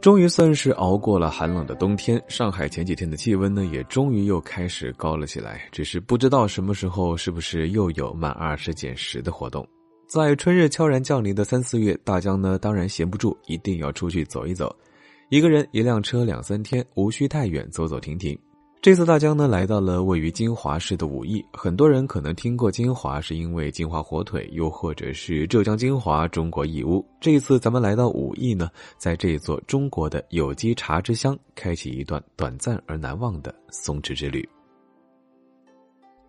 终于算是熬过了寒冷的冬天，上海前几天的气温呢，也终于又开始高了起来。只是不知道什么时候，是不是又有满二十减十的活动？在春日悄然降临的三四月，大江呢当然闲不住，一定要出去走一走。一个人一辆车两三天，无需太远，走走停停。这次大江呢来到了位于金华市的武义，很多人可能听过金华，是因为金华火腿，又或者是浙江金华中国义乌。这一次咱们来到武义呢，在这座中国的有机茶之乡，开启一段短暂而难忘的松弛之旅。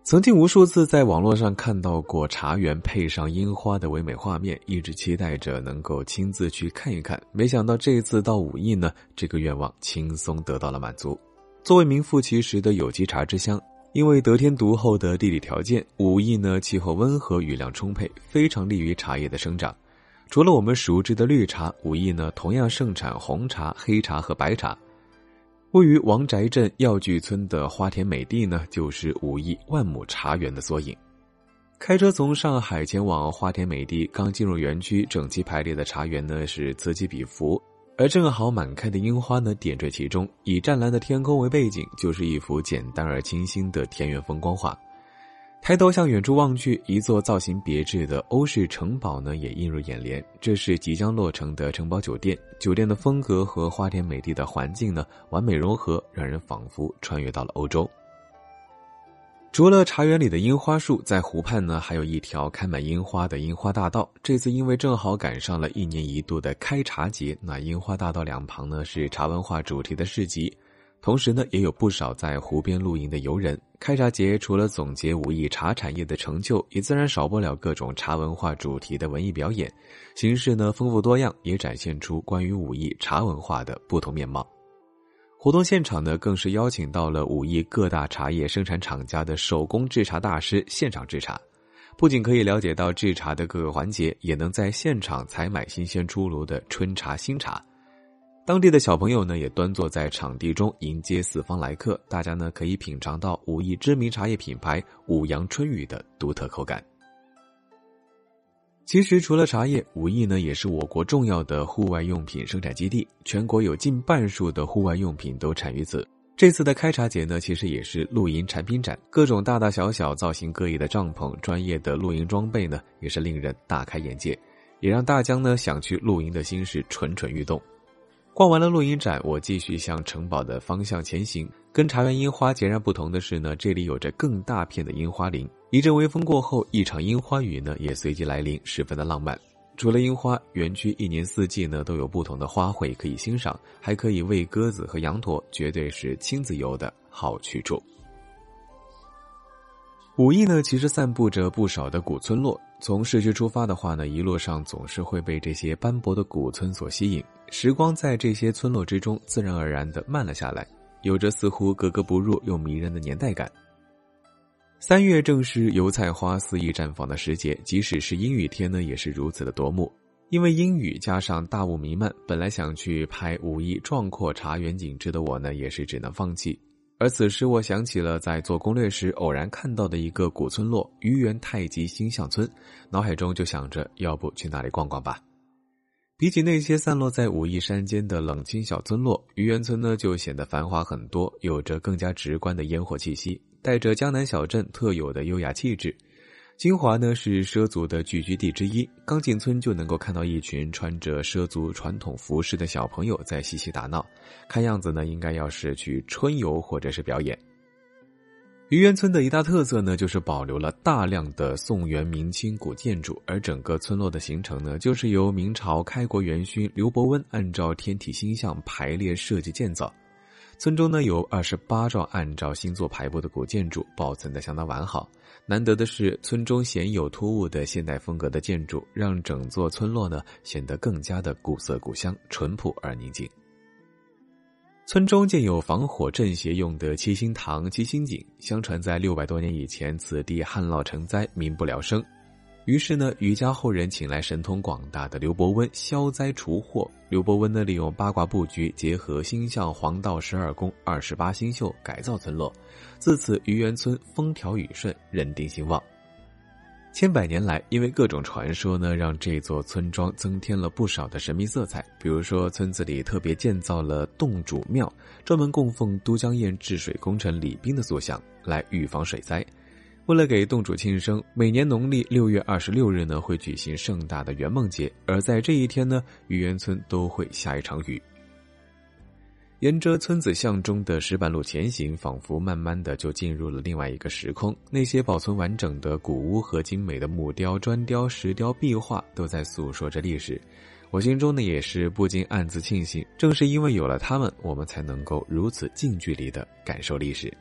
曾经无数次在网络上看到过茶园配上樱花的唯美画面，一直期待着能够亲自去看一看。没想到这一次到武义呢，这个愿望轻松得到了满足。作为名副其实的有机茶之乡，因为得天独厚的地理条件，武义呢气候温和，雨量充沛，非常利于茶叶的生长。除了我们熟知的绿茶，武义呢同样盛产红茶、黑茶和白茶。位于王宅镇药具村的花田美地呢，就是武义万亩茶园的缩影。开车从上海前往花田美地，刚进入园区，整齐排列的茶园呢是此起彼伏。而正好满开的樱花呢，点缀其中，以湛蓝的天空为背景，就是一幅简单而清新的田园风光画。抬头向远处望去，一座造型别致的欧式城堡呢，也映入眼帘。这是即将落成的城堡酒店，酒店的风格和花田美地的环境呢，完美融合，让人仿佛穿越到了欧洲。除了茶园里的樱花树，在湖畔呢，还有一条开满樱花的樱花大道。这次因为正好赶上了一年一度的开茶节，那樱花大道两旁呢是茶文化主题的市集，同时呢也有不少在湖边露营的游人。开茶节除了总结武艺茶产业的成就，也自然少不了各种茶文化主题的文艺表演，形式呢丰富多样，也展现出关于武艺茶文化的不同面貌。活动现场呢，更是邀请到了武义各大茶叶生产厂家的手工制茶大师现场制茶，不仅可以了解到制茶的各个环节，也能在现场采买新鲜出炉的春茶新茶。当地的小朋友呢，也端坐在场地中迎接四方来客，大家呢可以品尝到武义知名茶叶品牌五阳春雨的独特口感。其实，除了茶叶，武义呢也是我国重要的户外用品生产基地，全国有近半数的户外用品都产于此。这次的开茶节呢，其实也是露营产品展，各种大大小小、造型各异的帐篷、专业的露营装备呢，也是令人大开眼界，也让大江呢想去露营的心事蠢蠢欲动。逛完了露营展，我继续向城堡的方向前行。跟茶园樱花截然不同的是呢，这里有着更大片的樱花林。一阵微风过后，一场樱花雨呢也随即来临，十分的浪漫。除了樱花，园区一年四季呢都有不同的花卉可以欣赏，还可以喂鸽子和羊驼，绝对是亲子游的好去处。武义呢，其实散布着不少的古村落。从市区出发的话呢，一路上总是会被这些斑驳的古村所吸引，时光在这些村落之中自然而然的慢了下来，有着似乎格格不入又迷人的年代感。三月正是油菜花肆意绽放的时节，即使是阴雨天呢，也是如此的夺目。因为阴雨加上大雾弥漫，本来想去拍武义壮阔茶园景致的我呢，也是只能放弃。而此时，我想起了在做攻略时偶然看到的一个古村落——愚园太极星象村，脑海中就想着，要不去那里逛逛吧。比起那些散落在武夷山间的冷清小村落，愚园村呢就显得繁华很多，有着更加直观的烟火气息。带着江南小镇特有的优雅气质，金华呢是畲族的聚居地之一。刚进村就能够看到一群穿着畲族传统服饰的小朋友在嬉戏打闹，看样子呢应该要是去春游或者是表演。愚园村的一大特色呢就是保留了大量的宋元明清古建筑，而整个村落的形成呢就是由明朝开国元勋刘伯温按照天体星象排列设计建造。村中呢有二十八幢按照星座排布的古建筑，保存的相当完好。难得的是，村中鲜有突兀的现代风格的建筑，让整座村落呢显得更加的古色古香、淳朴而宁静。村中建有防火镇邪用的七星堂、七星井。相传在六百多年以前，此地旱涝成灾，民不聊生。于是呢，余家后人请来神通广大的刘伯温消灾除祸。刘伯温呢，利用八卦布局，结合星象、黄道十二宫、二十八星宿，改造村落。自此，余园村风调雨顺，人丁兴旺。千百年来，因为各种传说呢，让这座村庄增添了不少的神秘色彩。比如说，村子里特别建造了洞主庙，专门供奉都江堰治水工程李斌的塑像，来预防水灾。为了给洞主庆生，每年农历六月二十六日呢，会举行盛大的圆梦节。而在这一天呢，愚园村都会下一场雨。沿着村子巷中的石板路前行，仿佛慢慢的就进入了另外一个时空。那些保存完整的古屋和精美的木雕、砖雕、石雕、壁画，都在诉说着历史。我心中呢，也是不禁暗自庆幸，正是因为有了他们，我们才能够如此近距离的感受历史。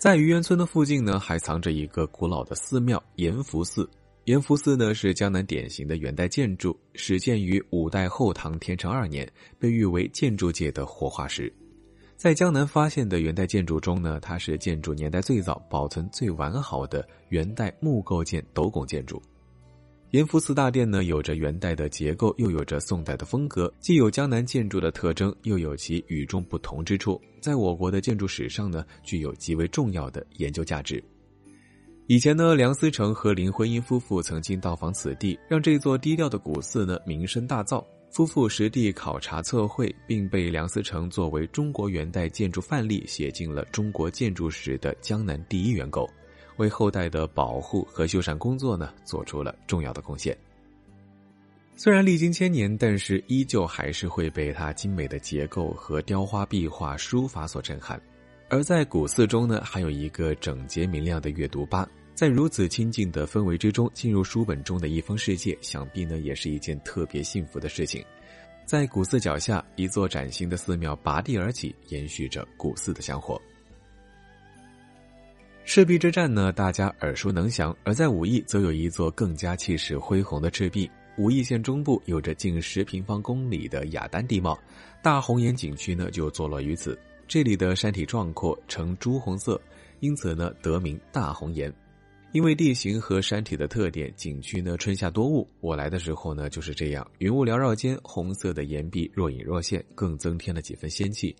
在愚园村的附近呢，还藏着一个古老的寺庙延福寺。延福寺呢是江南典型的元代建筑，始建于五代后唐天成二年，被誉为建筑界的活化石。在江南发现的元代建筑中呢，它是建筑年代最早、保存最完好的元代木构件斗拱建筑。延福寺大殿呢，有着元代的结构，又有着宋代的风格，既有江南建筑的特征，又有其与众不同之处，在我国的建筑史上呢，具有极为重要的研究价值。以前呢，梁思成和林徽因夫妇曾经到访此地，让这座低调的古寺呢名声大噪。夫妇实地考察测绘，并被梁思成作为中国元代建筑范例写进了中国建筑史的江南第一元构。为后代的保护和修缮工作呢，做出了重要的贡献。虽然历经千年，但是依旧还是会被它精美的结构和雕花壁画、书法所震撼。而在古寺中呢，还有一个整洁明亮的阅读吧。在如此清静的氛围之中，进入书本中的一方世界，想必呢也是一件特别幸福的事情。在古寺脚下，一座崭新的寺庙拔地而起，延续着古寺的香火。赤壁之战呢，大家耳熟能详；而在武义，则有一座更加气势恢宏的赤壁。武义县中部有着近十平方公里的雅丹地貌，大红岩景区呢就坐落于此。这里的山体壮阔，呈朱红色，因此呢得名大红岩。因为地形和山体的特点，景区呢春夏多雾。我来的时候呢就是这样，云雾缭绕间，红色的岩壁若隐若现，更增添了几分仙气。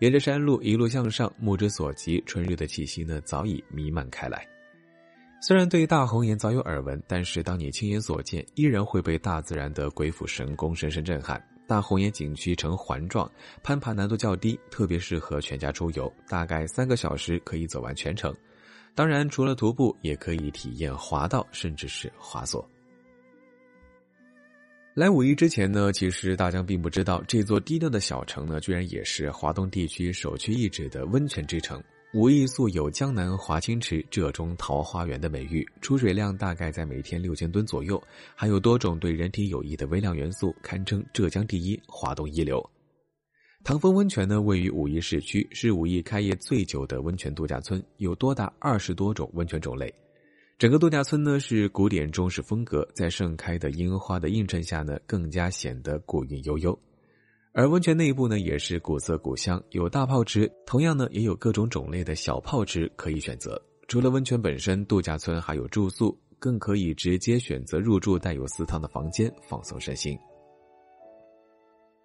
沿着山路一路向上，目之所及，春日的气息呢早已弥漫开来。虽然对大红岩早有耳闻，但是当你亲眼所见，依然会被大自然的鬼斧神工深深震撼。大红岩景区呈环状，攀爬难度较低，特别适合全家出游，大概三个小时可以走完全程。当然，除了徒步，也可以体验滑道，甚至是滑索。来武义之前呢，其实大江并不知道这座低调的小城呢，居然也是华东地区首屈一指的温泉之城。武义素有“江南华清池，浙中桃花源”的美誉，出水量大概在每天六千吨左右，还有多种对人体有益的微量元素，堪称浙江第一，华东一流。唐风温泉呢，位于武义市区，是武义开业最久的温泉度假村，有多达二十多种温泉种类。整个度假村呢是古典中式风格，在盛开的樱花的映衬下呢，更加显得古韵悠悠。而温泉内部呢也是古色古香，有大泡池，同样呢也有各种种类的小泡池可以选择。除了温泉本身，度假村还有住宿，更可以直接选择入住带有私汤的房间，放松身心。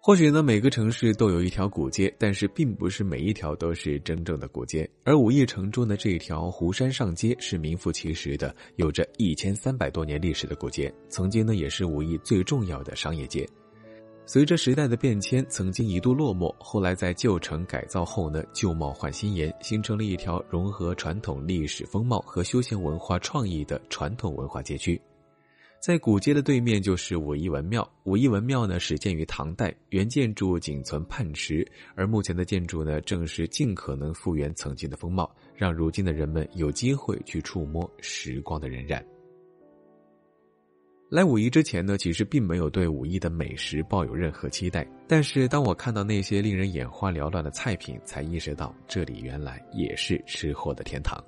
或许呢，每个城市都有一条古街，但是并不是每一条都是真正的古街。而武义城中的这条湖山上街是名副其实的，有着一千三百多年历史的古街，曾经呢也是武义最重要的商业街。随着时代的变迁，曾经一度落寞，后来在旧城改造后呢，旧貌换新颜，形成了一条融合传统历史风貌和休闲文化创意的传统文化街区。在古街的对面就是武义文庙。武义文庙呢，始建于唐代，原建筑仅存泮池，而目前的建筑呢，正是尽可能复原曾经的风貌，让如今的人们有机会去触摸时光的荏苒。来武义之前呢，其实并没有对武义的美食抱有任何期待，但是当我看到那些令人眼花缭乱的菜品，才意识到这里原来也是吃货的天堂。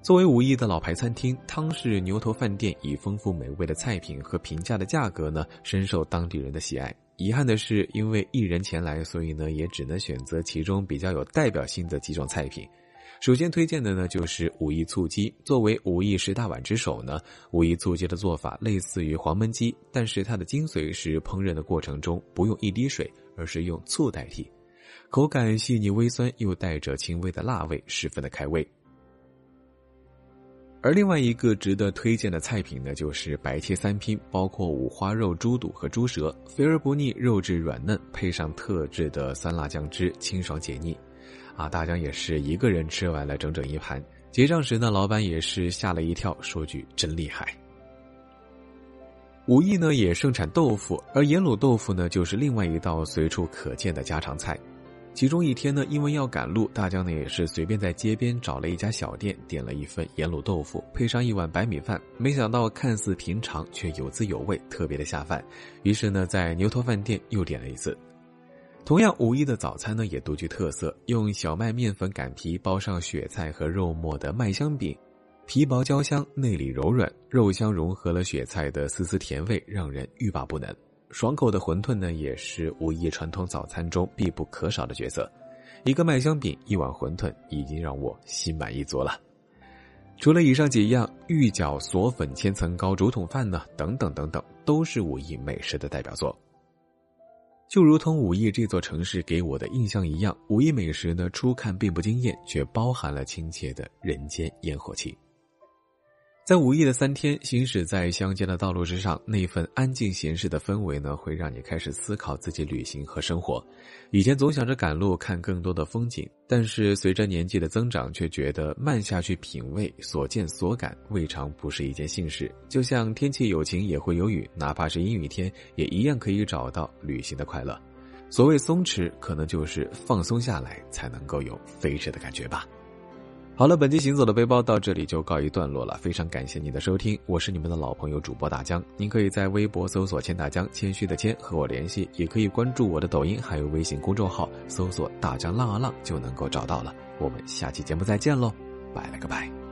作为武义的老牌餐厅，汤氏牛头饭店以丰富美味的菜品和平价的价格呢，深受当地人的喜爱。遗憾的是，因为一人前来，所以呢，也只能选择其中比较有代表性的几种菜品。首先推荐的呢就是武义醋鸡。作为武义十大碗之首呢，武义醋鸡的做法类似于黄焖鸡，但是它的精髓是烹饪的过程中不用一滴水，而是用醋代替，口感细腻微酸，又带着轻微的辣味，十分的开胃。而另外一个值得推荐的菜品呢，就是白切三拼，包括五花肉、猪肚和猪舌，肥而不腻，肉质软嫩，配上特制的酸辣酱汁，清爽解腻。啊，大江也是一个人吃完了整整一盘。结账时呢，老板也是吓了一跳，说句真厉害。武义呢也盛产豆腐，而盐卤豆腐呢就是另外一道随处可见的家常菜。其中一天呢，因为要赶路，大江呢也是随便在街边找了一家小店，点了一份盐卤豆腐，配上一碗白米饭。没想到看似平常，却有滋有味，特别的下饭。于是呢，在牛头饭店又点了一次。同样，五一的早餐呢也独具特色，用小麦面粉擀皮包上雪菜和肉末的麦香饼，皮薄焦香，内里柔软，肉香融合了雪菜的丝丝甜味，让人欲罢不能。爽口的馄饨呢，也是五一传统早餐中必不可少的角色。一个麦香饼，一碗馄饨，已经让我心满意足了。除了以上几样，芋饺、锁粉、千层糕、竹筒饭呢，等等等等，都是五一美食的代表作。就如同武义这座城市给我的印象一样，武义美食呢，初看并不惊艳，却包含了亲切的人间烟火气。在五一的三天，行驶在乡间的道路之上，那份安静闲适的氛围呢，会让你开始思考自己旅行和生活。以前总想着赶路看更多的风景，但是随着年纪的增长，却觉得慢下去品味所见所感，未尝不是一件幸事。就像天气有晴也会有雨，哪怕是阴雨天，也一样可以找到旅行的快乐。所谓松弛，可能就是放松下来，才能够有飞驰的感觉吧。好了，本期行走的背包到这里就告一段落了。非常感谢您的收听，我是你们的老朋友主播大江。您可以在微博搜索“千大江”，谦虚的谦和我联系，也可以关注我的抖音，还有微信公众号，搜索“大江浪啊浪”就能够找到了。我们下期节目再见喽，拜了个拜。